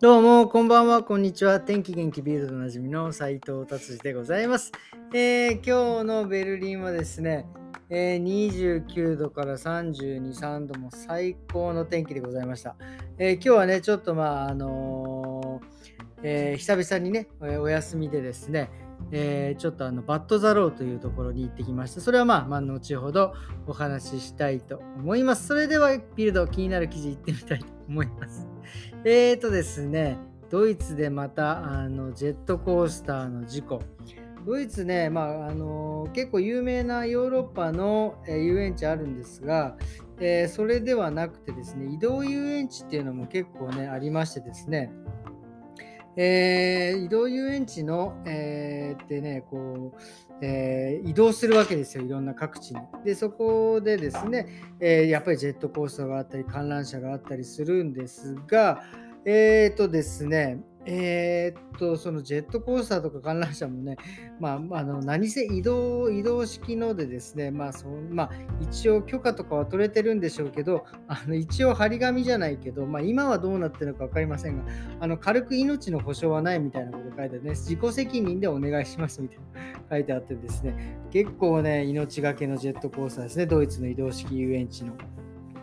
どうも、こんばんは、こんにちは。天気元気ビールドおなじみの斉藤達治でございます、えー、今日のベルリンはですね、えー、29度から32、3度も最高の天気でございました。えー、今日はね、ちょっとまあ、あのえ久々にね、お休みでですね、えー、ちょっとあのバッドザローというところに行ってきました。それはまあ、まあ、後ほどお話ししたいと思います。それではビルド気になる記事行ってみたいと思います。えーとですね、ドイツでまたあのジェットコースターの事故。ドイツね、まああの結構有名なヨーロッパの、え、遊園地あるんですが、えー、それではなくてですね、移動遊園地っていうのも結構ね、ありましてですね、えー、移動遊園地の、えー、でね、こう、えー、移動するわけですよ、いろんな各地に。で、そこでですね、えー、やっぱりジェットコースターがあったり、観覧車があったりするんですが、えっ、ー、とですね、えー、っと、そのジェットコースターとか観覧車もね、まあ、あの何せ移動、移動式のでですね、まあそまあ、一応許可とかは取れてるんでしょうけど、あの一応張り紙じゃないけど、まあ、今はどうなってるのか分かりませんが、あの軽く命の保証はないみたいなこと書いてね、自己責任でお願いしますみたいな 書いてあってですね、結構ね、命がけのジェットコースターですね、ドイツの移動式遊園地の。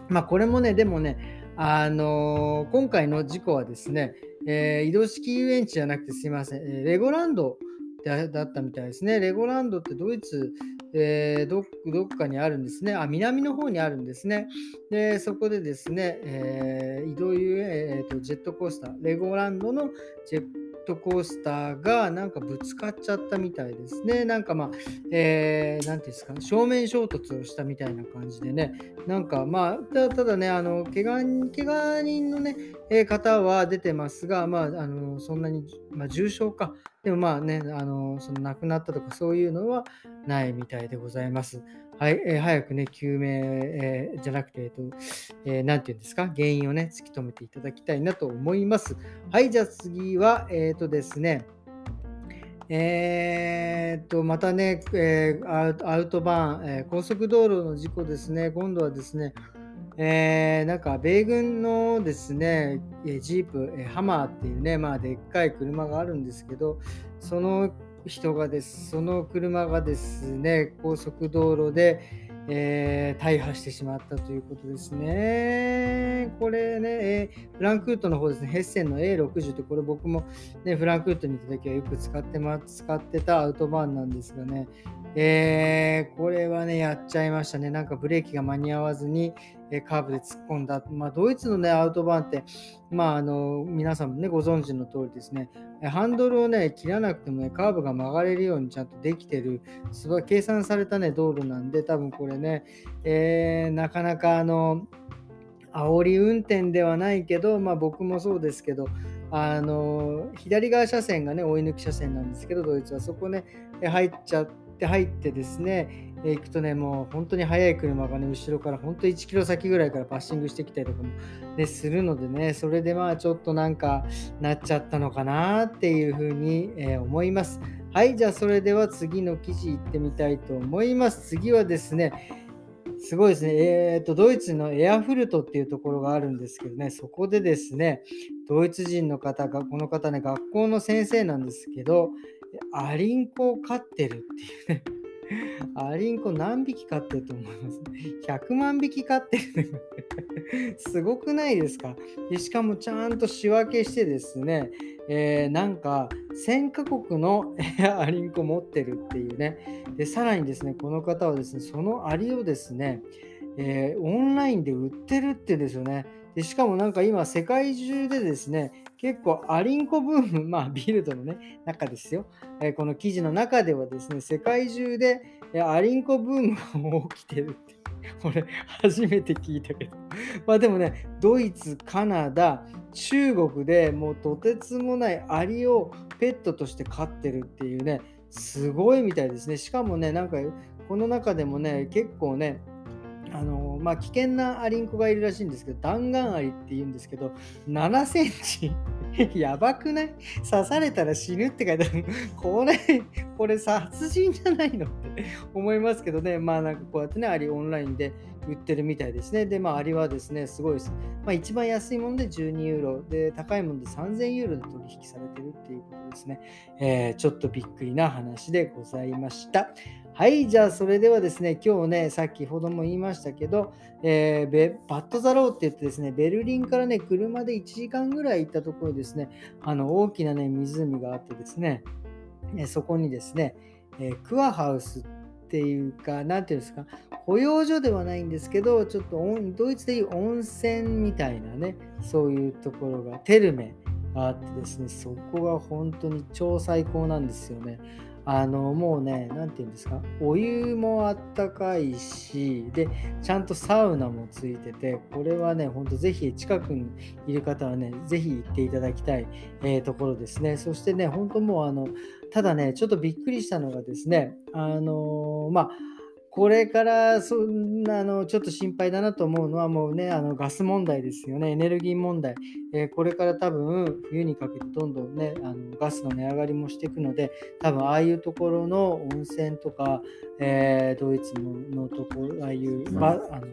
まあ、これもね、でもね、あのー、今回の事故はですね、えー、移動式遊園地じゃなくてすいません、えー、レゴランドだったみたいですね。レゴランドってドイツ、えー、どどっかにあるんですね。あ、南の方にあるんですね。で、そこでですね、えー、移動遊園、えー、ジェットコースター、レゴランドのジェットコースターがなんかぶつかっちゃったみたいですね。なんかまあ、えー、ていうんですか、正面衝突をしたみたいな感じでね、なんかまあ、ただね、あの、怪我怪我人のね、えー、方は出てますが、まあ、あの、そんなに、まあ、重症か。でもまあね、あの、その亡くなったとかそういうのはないみたいでございます。はい、えー、早くね、救命、えー、じゃなくて、えっ、と、えー、て言うんですか、原因をね、突き止めていただきたいなと思います。はい、じゃあ次は、えっ、とですね、えー、と、またね、えー、アウトバーン、え、高速道路の事故ですね、今度はですね、えー、なんか米軍のですね、ジープ、ハマーっていうね、まあ、でっかい車があるんですけど、その人がです、その車がですね、高速道路で、えー、大破してしまったということですね。これね、えー、フランクフルトの方ですね、ヘッセンの A60 ってこれ僕も、ね、フランクフルトにいた時はよく使って、ま、使ってたアウトバーンなんですがね、えー、これはね、やっちゃいましたね。なんかブレーキが間に合わずに、えカーブで突っ込んだ。まあ、ドイツのね、アウトバーンって、まあ、あの、皆さんもね、ご存知の通りですね、ハンドルをね、切らなくてもね、カーブが曲がれるようにちゃんとできてる、すごい計算されたね、道路なんで、多分これね、えー、なかなかあの、煽り運転ではないけど、まあ僕もそうですけど、あの左側車線がね追い抜き車線なんですけどドイツはそこね入っちゃってって入ってですね、え行くとね、もう本当に速い車がね、後ろから本当1キロ先ぐらいからパッシングしてきたりとかも、ね、するのでね、それでまあちょっとなんかなっちゃったのかなっていうふうに、え思います。はい、じゃあそれでは次の記事いってみたいと思います。次はですね、すごいですね。えーと、ドイツのエアフルトっていうところがあるんですけどね、そこでですね、ドイツ人の方が、この方ね、学校の先生なんですけど、アリンコを飼ってるっていうね。アリンコ何匹飼ってると思います ?100 万匹飼ってる すごくないですか？でしかもちゃんと仕分けしてですね、えー、なんか1000カ国のアリンコ持ってるっていうね。で、さらにですね、この方はですね、そのアリをですね、えー、オンラインで売ってるってですよね。でしかもなんか今世界中でですね、結構アリンコブーム、まあビルドのね、中ですよ。えー、この記事の中ではですね、世界中でアリンコブームが起きてるって。俺、初めて聞いたけど。まあでもね、ドイツ、カナダ、中国でもうとてつもないアリをペットとして飼ってるっていうね、すごいみたいですね。しかもね、なんかこの中でもね、結構ね、あのまあ、危険なアリンコがいるらしいんですけど、弾丸アリって言うんですけど、7センチ？やばくない？刺されたら死ぬって書いてある。これ、これ殺人じゃないのって思いますけどね。まあなんかこうやってね、アリオンラインで売ってるみたいですね。で、まあアリはですね、すごいです。まあ一番安いもので12ユーロ、で、高いもので3000ユーロで取引されてるっていうことですね。えー、ちょっとびっくりな話でございました。はい、じゃあそれではですね、今日ね、先ほども言いましたけど、えー、バットザローって言ってですね、ベルリンからね、車で1時間ぐらい行ったところですね、あの大きなね、湖があってですね、えそこにですね、えー、クワハウスってていうか、なんていうんですか、保養所ではないんですけど、ちょっとドイツでいう温泉みたいなね、そういうところが、テルメがあってですね、そこが本当に超最高なんですよね。あのもうね、何て言うんですか、お湯もあったかいし、で、ちゃんとサウナもついてて、これはね、ほんとぜひ近くにいる方はね、ぜひ行っていただきたい、えー、ところですね。そしてね、本当もうあの、ただね、ちょっとびっくりしたのがですね、あのー、まあ、これからそんなあのちょっと心配だなと思うのはもうねあのガス問題ですよね。エネルギー問題、えー、これから多分冬にかけてどんどんねあのガスの値上がりもしていくので多分ああいうところの温泉とか、えー、ドイツののところああいうばあの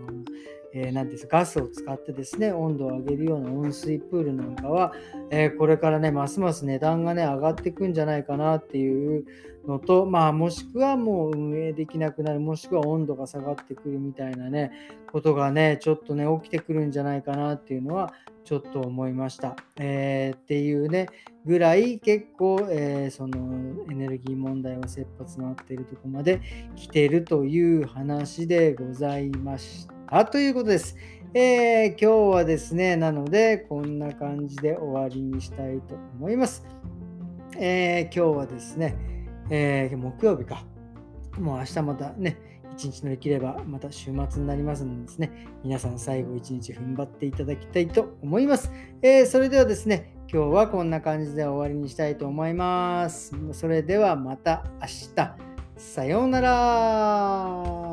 えー、ですガスを使ってですね、温度を上げるような温水プールなんかは、えー、これからね、ますます値段がね、上がっていくんじゃないかなっていうのと、まあ、もしくはもう運営できなくなる、もしくは温度が下がってくるみたいなね、ことがね、ちょっとね、起きてくるんじゃないかなっていうのは、ちょっと思いました。えー、っていうね、ぐらい結構、えー、そのエネルギー問題は切羽詰まっているとこまで来てるという話でございました。あということです。えー、今日はですね、なので、こんな感じで終わりにしたいと思います。えー、今日はですね、えー、木曜日か。もう明日またね、一日乗り切ればまた週末になりますのでですね、皆さん最後一日踏ん張っていただきたいと思います。えー、それではですね、今日はこんな感じで終わりにしたいと思います。それではまた明日。さようなら。